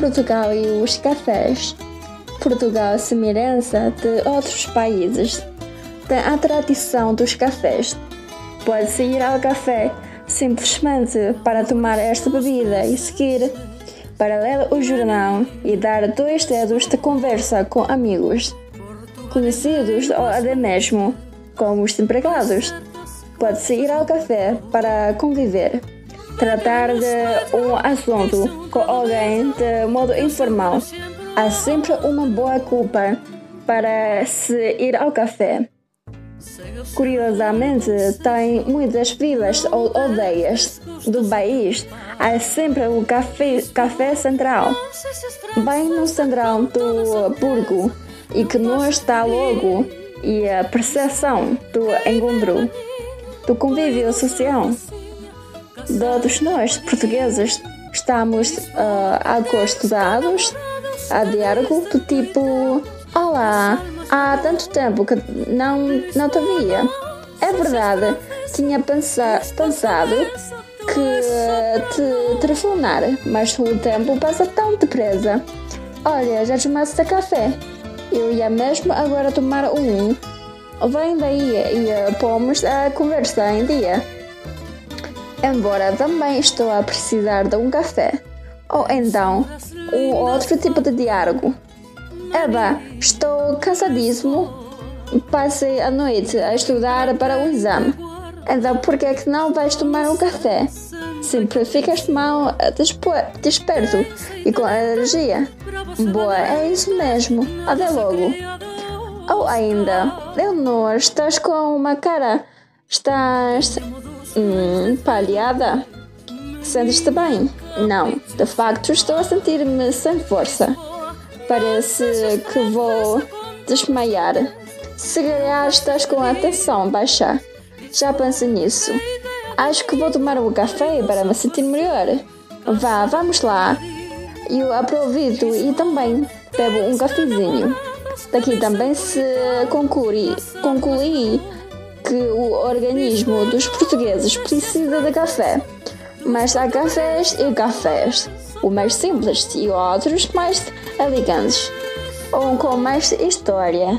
Portugal e os cafés. Portugal, semelhança de outros países, tem a tradição dos cafés. Pode-se ir ao café simplesmente para tomar esta bebida e seguir para ler o jornal e dar dois dedos de conversa com amigos, conhecidos ou até mesmo com os empregados. Pode-se ir ao café para conviver tratar de um assunto com alguém de modo informal. Há sempre uma boa culpa para se ir ao café. Curiosamente, tem muitas vilas ou aldeias do país. Há sempre o café, café central, bem no central do burgo, e que não está logo e a percepção do encontro, do convívio social. Todos nós, portugueses, estamos uh, acostumados a diálogo do tipo: Olá, há tanto tempo que não, não te via. É verdade, tinha pensa, pensado que te telefonar, mas o tempo passa tão depressa. Olha, já tomaste café? Eu ia mesmo agora tomar um. Vem daí e pomos a conversa em dia embora também estou a precisar de um café. Ou então, um outro tipo de diálogo. Eba, estou cansadíssimo. Passei a noite a estudar para o exame. Então por que é que não vais tomar um café? Sempre ficas mal desperto e com energia. Boa, é isso mesmo. Até logo. Ou ainda, Leonor, estás com uma cara. Estás Hum, palhada? Sentes-te bem? Não, de facto estou a sentir-me sem força. Parece que vou desmaiar. Se calhar estás com a atenção baixa. Já pensei nisso. Acho que vou tomar um café para me sentir melhor. Vá, vamos lá. Eu aproveito e também bebo um cafezinho. Daqui também se conclui, conclui que o organismo dos portugueses precisa de café, mas há cafés e cafés, o mais simples e outros mais elegantes, ou com mais história.